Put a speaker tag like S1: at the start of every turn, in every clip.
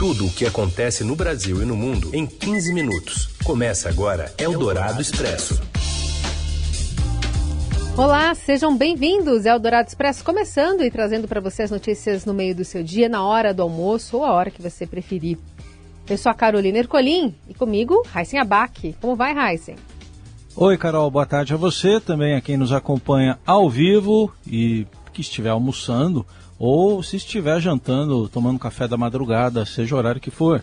S1: Tudo o que acontece no Brasil e no mundo em 15 minutos. Começa agora Eldorado Expresso.
S2: Olá, sejam bem-vindos. Eldorado Expresso começando e trazendo para você as notícias no meio do seu dia, na hora do almoço ou a hora que você preferir. Eu sou a Carolina Ercolim e comigo, Raíssen Abac. Como vai, Raíssen?
S3: Oi, Carol, boa tarde a você, também a quem nos acompanha ao vivo e que estiver almoçando ou se estiver jantando, tomando café da madrugada, seja o horário que for.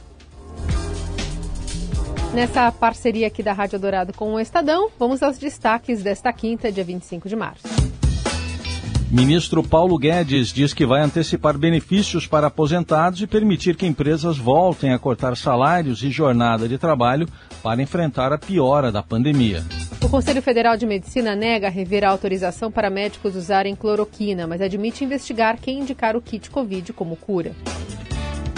S2: Nessa parceria aqui da Rádio Dourado com o Estadão, vamos aos destaques desta quinta, dia 25 de março.
S3: Ministro Paulo Guedes diz que vai antecipar benefícios para aposentados e permitir que empresas voltem a cortar salários e jornada de trabalho para enfrentar a piora da pandemia.
S2: O Conselho Federal de Medicina nega rever a autorização para médicos usarem cloroquina, mas admite investigar quem indicar o kit Covid como cura.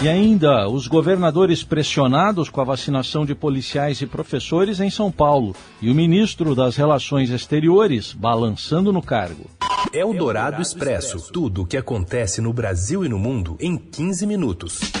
S3: E ainda, os governadores pressionados com a vacinação de policiais e professores em São Paulo e o ministro das Relações Exteriores balançando no cargo.
S1: É o Dourado Expresso. Tudo o que acontece no Brasil e no mundo em 15 minutos.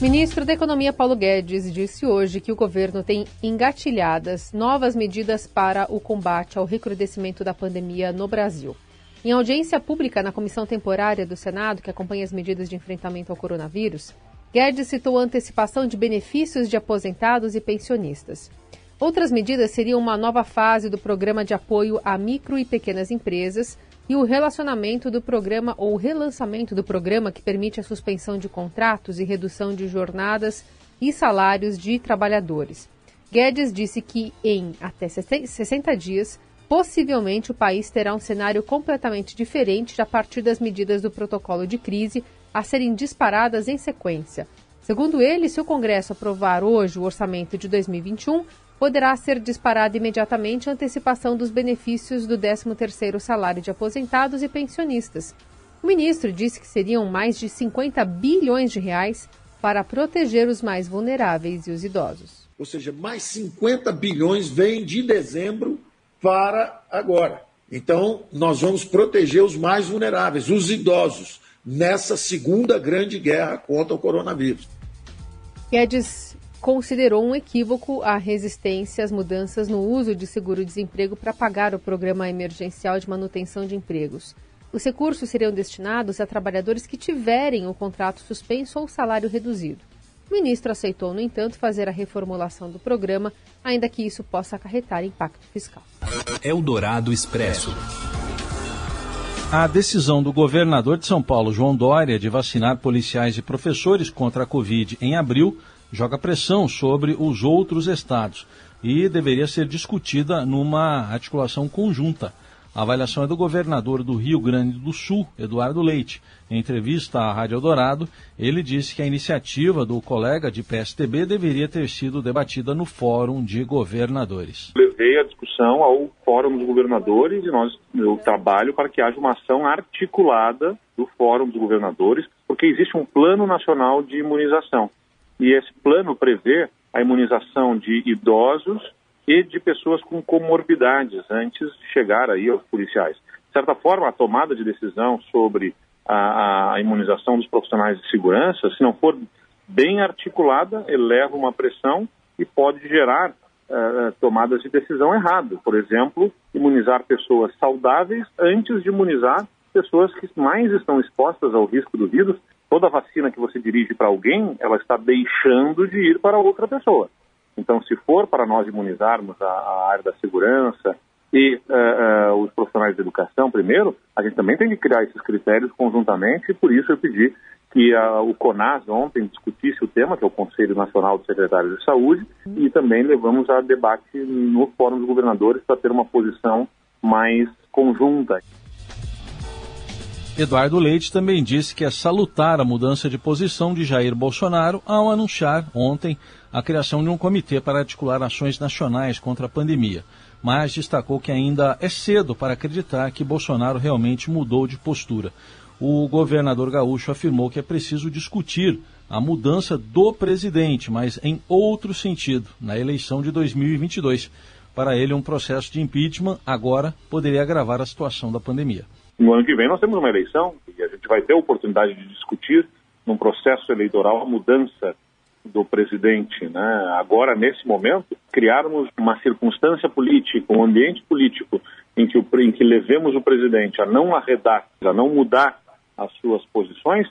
S2: Ministro da Economia Paulo Guedes disse hoje que o governo tem engatilhadas novas medidas para o combate ao recrudescimento da pandemia no Brasil. Em audiência pública na comissão temporária do Senado, que acompanha as medidas de enfrentamento ao coronavírus, Guedes citou a antecipação de benefícios de aposentados e pensionistas. Outras medidas seriam uma nova fase do programa de apoio a micro e pequenas empresas e o relacionamento do programa ou relançamento do programa que permite a suspensão de contratos e redução de jornadas e salários de trabalhadores. Guedes disse que em até 60 dias possivelmente o país terá um cenário completamente diferente a partir das medidas do protocolo de crise a serem disparadas em sequência. Segundo ele, se o Congresso aprovar hoje o orçamento de 2021, poderá ser disparada imediatamente a antecipação dos benefícios do 13º salário de aposentados e pensionistas. O ministro disse que seriam mais de 50 bilhões de reais para proteger os mais vulneráveis e os idosos.
S4: Ou seja, mais 50 bilhões vêm de dezembro para agora. Então, nós vamos proteger os mais vulneráveis, os idosos, nessa segunda grande guerra contra o coronavírus.
S2: Guedes considerou um equívoco a resistência às mudanças no uso de seguro-desemprego para pagar o programa emergencial de manutenção de empregos. Os recursos seriam destinados a trabalhadores que tiverem o contrato suspenso ou salário reduzido. O ministro aceitou, no entanto, fazer a reformulação do programa, ainda que isso possa acarretar impacto fiscal.
S1: Eldorado Expresso.
S3: A decisão do governador de São Paulo, João Dória, de vacinar policiais e professores contra a Covid em abril, joga pressão sobre os outros estados e deveria ser discutida numa articulação conjunta. A avaliação é do governador do Rio Grande do Sul, Eduardo Leite. Em entrevista à Rádio Eldorado, ele disse que a iniciativa do colega de PSTB deveria ter sido debatida no Fórum de Governadores.
S5: Levei a discussão ao Fórum dos Governadores e nós, eu trabalho para que haja uma ação articulada do Fórum dos Governadores, porque existe um plano nacional de imunização. E esse plano prevê a imunização de idosos e de pessoas com comorbidades antes de chegar aí aos policiais. De certa forma, a tomada de decisão sobre a, a imunização dos profissionais de segurança, se não for bem articulada, eleva uma pressão e pode gerar uh, tomadas de decisão erradas. Por exemplo, imunizar pessoas saudáveis antes de imunizar pessoas que mais estão expostas ao risco do vírus. Toda vacina que você dirige para alguém, ela está deixando de ir para outra pessoa. Então, se for para nós imunizarmos a, a área da segurança e uh, uh, os profissionais de educação primeiro, a gente também tem que criar esses critérios conjuntamente e por isso eu pedi que o CONAS ontem discutisse o tema, que é o Conselho Nacional de Secretários de Saúde, e também levamos a debate no Fórum dos Governadores para ter uma posição mais conjunta.
S3: Eduardo Leite também disse que é salutar a mudança de posição de Jair Bolsonaro ao anunciar ontem a criação de um comitê para articular ações nacionais contra a pandemia, mas destacou que ainda é cedo para acreditar que Bolsonaro realmente mudou de postura. O governador gaúcho afirmou que é preciso discutir a mudança do presidente, mas em outro sentido, na eleição de 2022. Para ele, um processo de impeachment agora poderia agravar a situação da pandemia.
S5: No ano que vem nós temos uma eleição e a gente vai ter a oportunidade de discutir num processo eleitoral a mudança do presidente, né? Agora, nesse momento, criarmos uma circunstância política, um ambiente político em que, o, em que levemos o presidente a não arredar, a não mudar as suas posições,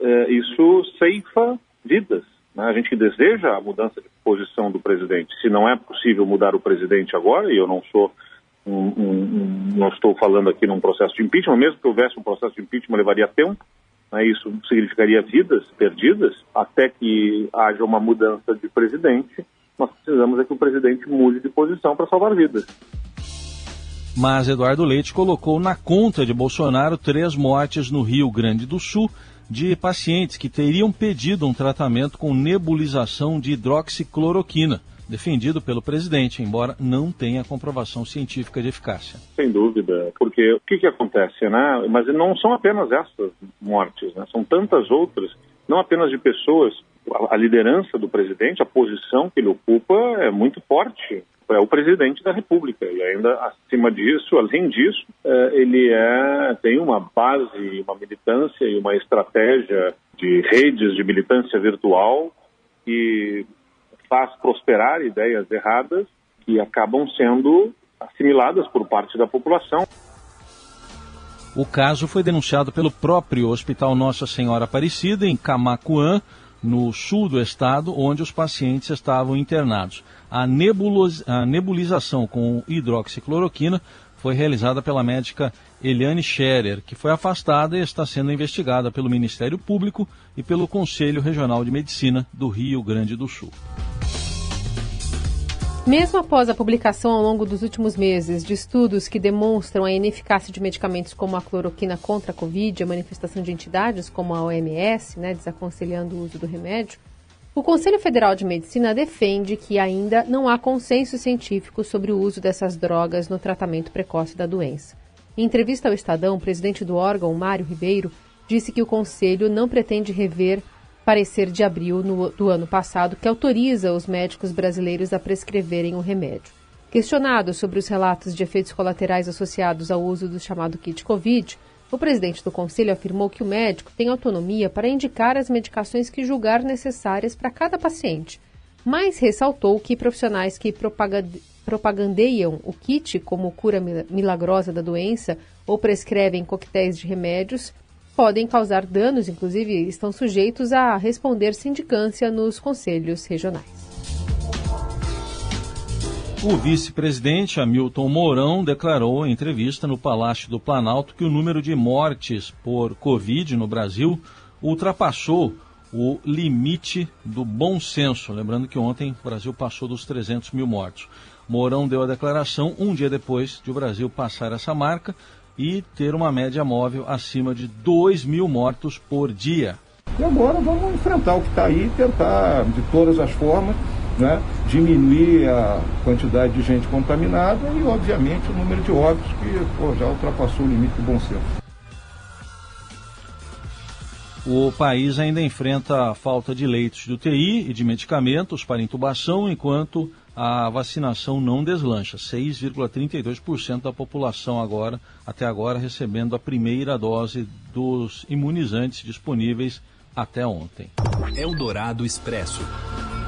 S5: eh, isso ceifa vidas. Né? A gente deseja a mudança de posição do presidente. Se não é possível mudar o presidente agora, e eu não sou um, um, não estou falando aqui num processo de impeachment, mesmo que houvesse um processo de impeachment, levaria tempo. Né? Isso significaria vidas perdidas até que haja uma mudança de presidente. Nós precisamos é que o presidente mude de posição para salvar vidas.
S3: Mas Eduardo Leite colocou na conta de Bolsonaro três mortes no Rio Grande do Sul de pacientes que teriam pedido um tratamento com nebulização de hidroxicloroquina defendido pelo presidente, embora não tenha comprovação científica de eficácia.
S5: Sem dúvida, porque o que, que acontece, né? Mas não são apenas essas mortes, né? São tantas outras, não apenas de pessoas. A liderança do presidente, a posição que ele ocupa é muito forte. É o presidente da República e ainda acima disso, além disso, é, ele é, tem uma base, uma militância e uma estratégia de redes de militância virtual que faz prosperar ideias erradas que acabam sendo assimiladas por parte da população.
S3: O caso foi denunciado pelo próprio Hospital Nossa Senhora Aparecida, em Camacuã, no sul do estado, onde os pacientes estavam internados. A, a nebulização com hidroxicloroquina foi realizada pela médica Eliane Scherer, que foi afastada e está sendo investigada pelo Ministério Público e pelo Conselho Regional de Medicina do Rio Grande do Sul.
S2: Mesmo após a publicação ao longo dos últimos meses de estudos que demonstram a ineficácia de medicamentos como a cloroquina contra a Covid, a manifestação de entidades como a OMS, né, desaconselhando o uso do remédio, o Conselho Federal de Medicina defende que ainda não há consenso científico sobre o uso dessas drogas no tratamento precoce da doença. Em entrevista ao Estadão, o presidente do órgão, Mário Ribeiro, disse que o Conselho não pretende rever parecer de abril no, do ano passado que autoriza os médicos brasileiros a prescreverem o remédio. Questionado sobre os relatos de efeitos colaterais associados ao uso do chamado kit Covid, o presidente do conselho afirmou que o médico tem autonomia para indicar as medicações que julgar necessárias para cada paciente, mas ressaltou que profissionais que propagandeiam o kit como cura milagrosa da doença ou prescrevem coquetéis de remédios podem causar danos, inclusive estão sujeitos a responder sindicância nos conselhos regionais.
S3: O vice-presidente Hamilton Mourão declarou em entrevista no Palácio do Planalto que o número de mortes por Covid no Brasil ultrapassou o limite do bom senso. Lembrando que ontem o Brasil passou dos 300 mil mortos. Mourão deu a declaração um dia depois de o Brasil passar essa marca e ter uma média móvel acima de 2 mil mortos por dia.
S6: E agora vamos enfrentar o que está aí, tentar de todas as formas né, diminuir a quantidade de gente contaminada e, obviamente, o número de óbitos que pô, já ultrapassou o limite do bom senso.
S3: O país ainda enfrenta a falta de leitos de UTI e de medicamentos para intubação, enquanto a vacinação não deslancha. 6,32% da população agora, até agora, recebendo a primeira dose dos imunizantes disponíveis até ontem.
S1: Eldorado Expresso.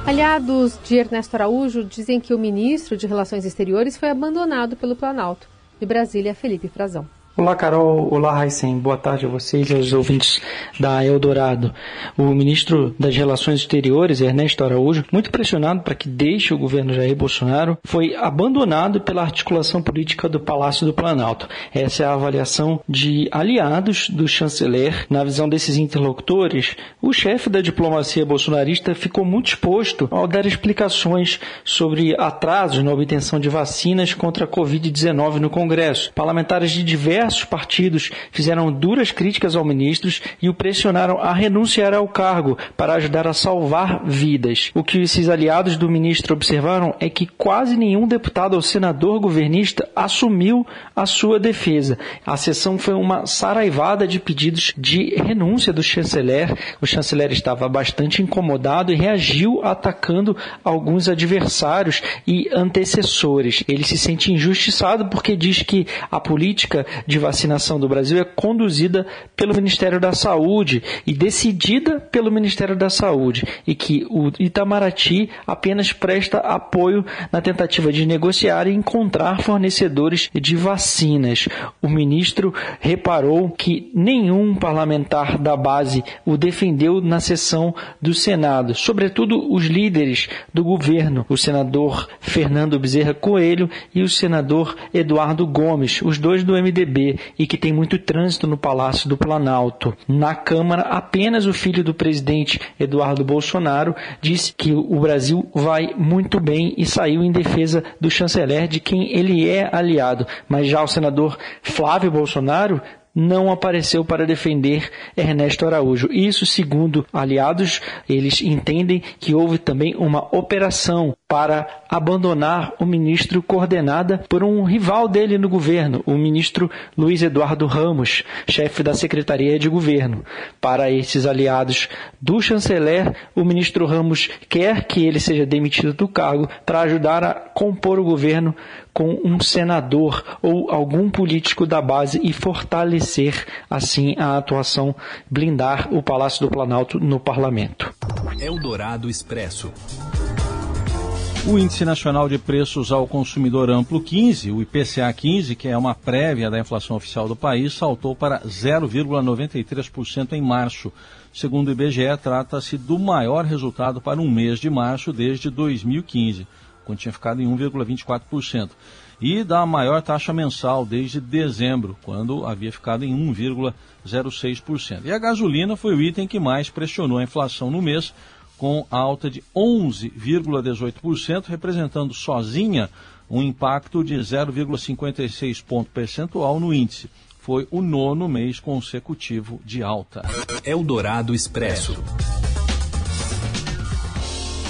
S2: Aliados de Ernesto Araújo dizem que o ministro de Relações Exteriores foi abandonado pelo Planalto. De Brasília, Felipe Frazão.
S7: Olá, Carol. Olá, Raíssen. Boa tarde a vocês e aos ouvintes da Eldorado. O ministro das Relações Exteriores, Ernesto Araújo, muito pressionado para que deixe o governo Jair Bolsonaro, foi abandonado pela articulação política do Palácio do Planalto. Essa é a avaliação de aliados do chanceler. Na visão desses interlocutores, o chefe da diplomacia bolsonarista ficou muito exposto ao dar explicações sobre atrasos na obtenção de vacinas contra a Covid-19 no Congresso. Parlamentares de diversos diversos partidos fizeram duras críticas ao ministro e o pressionaram a renunciar ao cargo para ajudar a salvar vidas. O que esses aliados do ministro observaram é que quase nenhum deputado ou senador governista assumiu a sua defesa. A sessão foi uma saraivada de pedidos de renúncia do chanceler. O chanceler estava bastante incomodado e reagiu atacando alguns adversários e antecessores. Ele se sente injustiçado porque diz que a política de de vacinação do Brasil é conduzida pelo Ministério da Saúde e decidida pelo Ministério da Saúde e que o Itamaraty apenas presta apoio na tentativa de negociar e encontrar fornecedores de vacinas. O ministro reparou que nenhum parlamentar da base o defendeu na sessão do Senado, sobretudo os líderes do governo, o senador Fernando Bezerra Coelho e o senador Eduardo Gomes, os dois do MDB, e que tem muito trânsito no Palácio do Planalto. Na Câmara, apenas o filho do presidente Eduardo Bolsonaro disse que o Brasil vai muito bem e saiu em defesa do chanceler de quem ele é aliado. Mas já o senador Flávio Bolsonaro não apareceu para defender Ernesto Araújo. Isso, segundo aliados, eles entendem que houve também uma operação para abandonar o ministro coordenada por um rival dele no governo, o ministro Luiz Eduardo Ramos, chefe da Secretaria de Governo. Para esses aliados do chanceler, o ministro Ramos quer que ele seja demitido do cargo para ajudar a compor o governo com um senador ou algum político da base e fortalecer assim a atuação, blindar o Palácio do Planalto no parlamento.
S1: Eldorado Expresso.
S3: O Índice Nacional de Preços ao Consumidor Amplo 15, o IPCA 15, que é uma prévia da inflação oficial do país, saltou para 0,93% em março. Segundo o IBGE, trata-se do maior resultado para um mês de março desde 2015 quando tinha ficado em 1,24%, e da maior taxa mensal desde dezembro, quando havia ficado em 1,06%. E a gasolina foi o item que mais pressionou a inflação no mês, com alta de 11,18%, representando sozinha um impacto de 0,56 ponto percentual no índice. Foi o nono mês consecutivo de alta.
S1: Eldorado Expresso.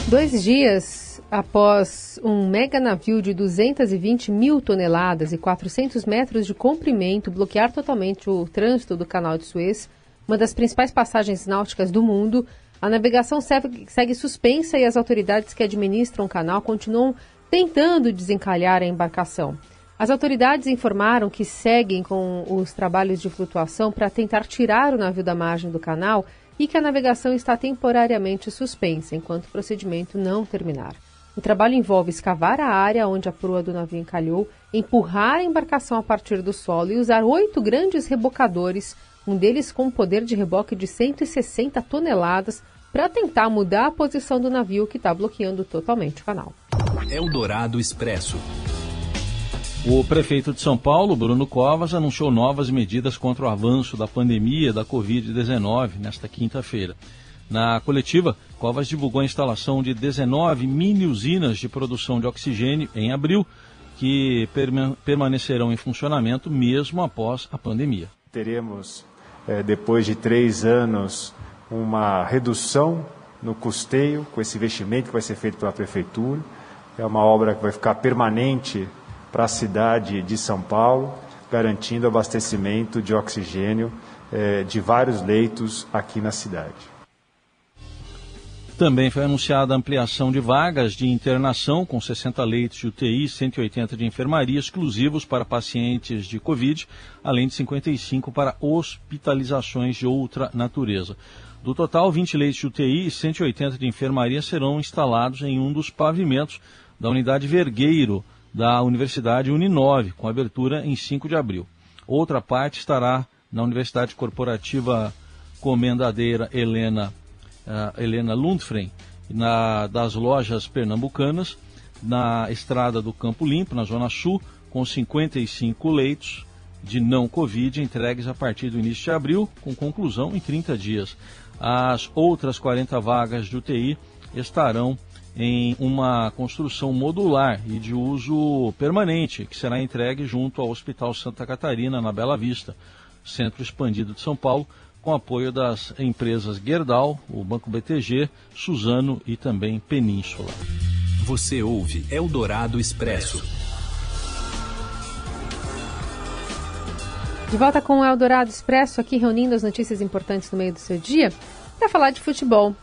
S2: Dois dias após um mega navio de 220 mil toneladas e 400 metros de comprimento bloquear totalmente o trânsito do Canal de Suez, uma das principais passagens náuticas do mundo, a navegação segue, suspensa e as autoridades que administram o canal continuam tentando desencalhar a embarcação. As autoridades informaram que seguem com os trabalhos de flutuação para tentar tirar o navio da margem do canal e que a navegação está temporariamente suspensa enquanto o procedimento não terminar. O trabalho envolve escavar a área onde a proa do navio encalhou, empurrar a embarcação a partir do solo e usar oito grandes rebocadores, um deles com um poder de reboque de 160 toneladas, para tentar mudar a posição do navio que está bloqueando totalmente o canal.
S1: Eldorado Expresso.
S3: O prefeito de São Paulo, Bruno Covas, anunciou novas medidas contra o avanço da pandemia da Covid-19 nesta quinta-feira. Na coletiva, Covas divulgou a instalação de 19 mini usinas de produção de oxigênio em abril, que permanecerão em funcionamento mesmo após a pandemia.
S8: Teremos, é, depois de três anos, uma redução no custeio com esse investimento que vai ser feito pela Prefeitura. É uma obra que vai ficar permanente para a cidade de São Paulo, garantindo abastecimento de oxigênio é, de vários leitos aqui na cidade.
S3: Também foi anunciada a ampliação de vagas de internação, com 60 leitos de UTI e 180 de enfermaria exclusivos para pacientes de Covid, além de 55 para hospitalizações de outra natureza. Do total, 20 leitos de UTI e 180 de enfermaria serão instalados em um dos pavimentos da unidade Vergueiro da Universidade Uninove, com abertura em 5 de abril. Outra parte estará na Universidade Corporativa Comendadeira Helena uh, Helena Lundfren, na, das lojas pernambucanas, na estrada do Campo Limpo, na Zona Sul, com 55 leitos de não Covid entregues a partir do início de abril, com conclusão em 30 dias. As outras 40 vagas de UTI estarão em uma construção modular e de uso permanente, que será entregue junto ao Hospital Santa Catarina, na Bela Vista, centro expandido de São Paulo, com apoio das empresas Gerdau, o Banco BTG, Suzano e também Península.
S1: Você ouve Eldorado Expresso.
S2: De volta com o Eldorado Expresso, aqui reunindo as notícias importantes no meio do seu dia, para falar de futebol.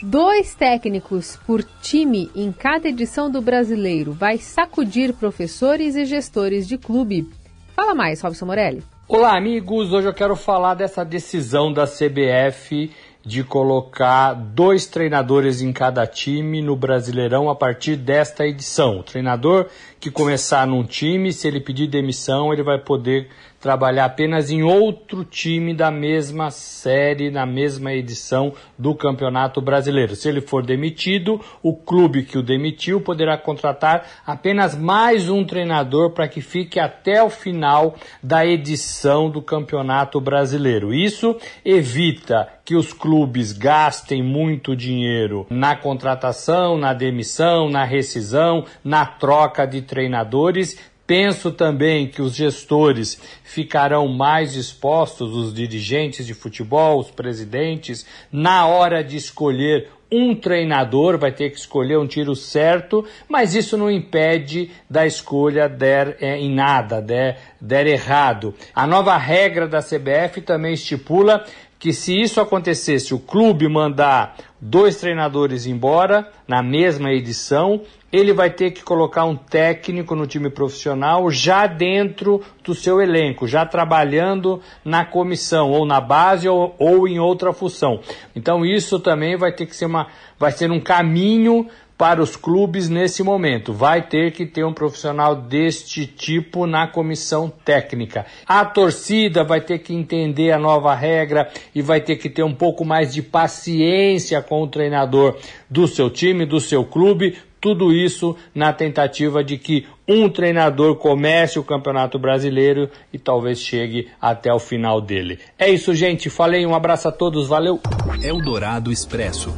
S2: Dois técnicos por time em cada edição do Brasileiro vai sacudir professores e gestores de clube. Fala mais, Robson Morelli.
S9: Olá, amigos. Hoje eu quero falar dessa decisão da CBF de colocar dois treinadores em cada time no Brasileirão a partir desta edição. O treinador que começar num time, se ele pedir demissão, ele vai poder trabalhar apenas em outro time da mesma série, na mesma edição do Campeonato Brasileiro. Se ele for demitido, o clube que o demitiu poderá contratar apenas mais um treinador para que fique até o final da edição do Campeonato Brasileiro. Isso evita que os clubes gastem muito dinheiro na contratação, na demissão, na rescisão, na troca de treinadores Penso também que os gestores ficarão mais expostos, os dirigentes de futebol, os presidentes, na hora de escolher um treinador, vai ter que escolher um tiro certo, mas isso não impede da escolha der é, em nada, der, der errado. A nova regra da CBF também estipula que se isso acontecesse, o clube mandar dois treinadores embora na mesma edição, ele vai ter que colocar um técnico no time profissional já dentro do seu elenco, já trabalhando na comissão, ou na base ou, ou em outra função. Então isso também vai ter que ser uma, vai ser um caminho para os clubes nesse momento. Vai ter que ter um profissional deste tipo na comissão técnica. A torcida vai ter que entender a nova regra e vai ter que ter um pouco mais de paciência com o treinador do seu time, do seu clube. Tudo isso na tentativa de que um treinador comece o Campeonato Brasileiro e talvez chegue até o final dele. É isso, gente. Falei, um abraço a todos, valeu.
S1: Eldorado Expresso.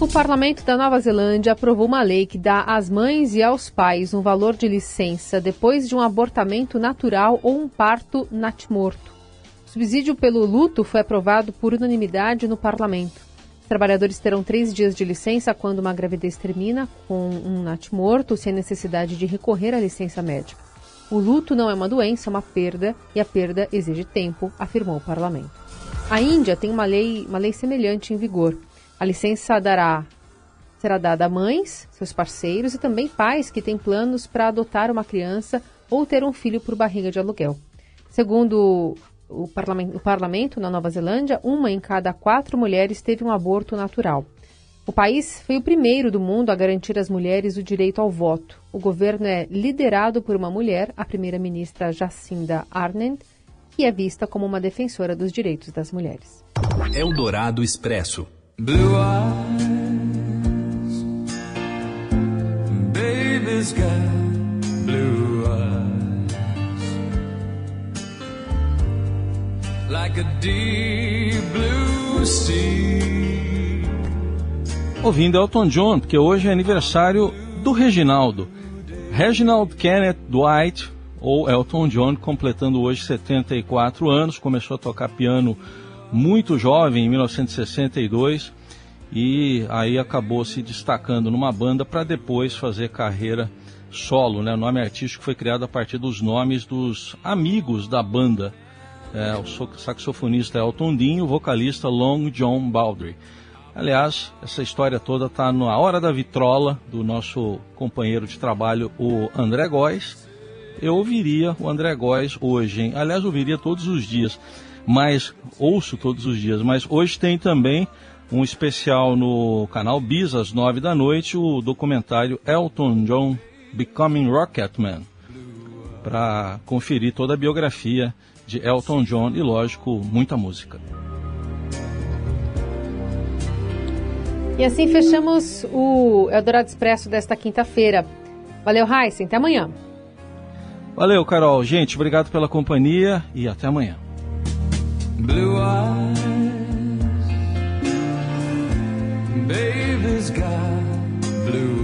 S2: O parlamento da Nova Zelândia aprovou uma lei que dá às mães e aos pais um valor de licença depois de um abortamento natural ou um parto natimorto. O subsídio pelo luto foi aprovado por unanimidade no parlamento. Trabalhadores terão três dias de licença quando uma gravidez termina com um natimorto, sem necessidade de recorrer à licença médica. O luto não é uma doença, é uma perda, e a perda exige tempo, afirmou o parlamento. A Índia tem uma lei, uma lei semelhante em vigor. A licença dará, será dada a mães, seus parceiros e também pais que têm planos para adotar uma criança ou ter um filho por barriga de aluguel. Segundo o parlamento, o parlamento na Nova Zelândia, uma em cada quatro mulheres teve um aborto natural. O país foi o primeiro do mundo a garantir às mulheres o direito ao voto. O governo é liderado por uma mulher, a primeira-ministra Jacinda Ardern, que é vista como uma defensora dos direitos das mulheres.
S1: Eldorado Expresso.
S10: Blue like a deep blue sea.
S3: Ouvindo Elton John, porque hoje é aniversário do Reginaldo. Reginald Kenneth Dwight, ou Elton John, completando hoje 74 anos, começou a tocar piano muito jovem, em 1962, e aí acabou se destacando numa banda para depois fazer carreira solo. Né? O nome artístico foi criado a partir dos nomes dos amigos da banda. É, o saxofonista Elton Dean, o vocalista Long John Baldry. Aliás, essa história toda está na Hora da Vitrola, do nosso companheiro de trabalho, o André Góes. Eu ouviria o André Góes hoje, hein? Aliás, ouviria todos os dias mas ouço todos os dias. Mas hoje tem também um especial no canal Bis às nove da noite, o documentário Elton John Becoming Rocketman, para conferir toda a biografia de Elton John e, lógico, muita música.
S2: E assim fechamos o Eldorado Expresso desta quinta-feira. Valeu, Heisen. Até amanhã.
S3: Valeu, Carol. Gente, obrigado pela companhia e até amanhã blue eyes. Baby's got
S1: blue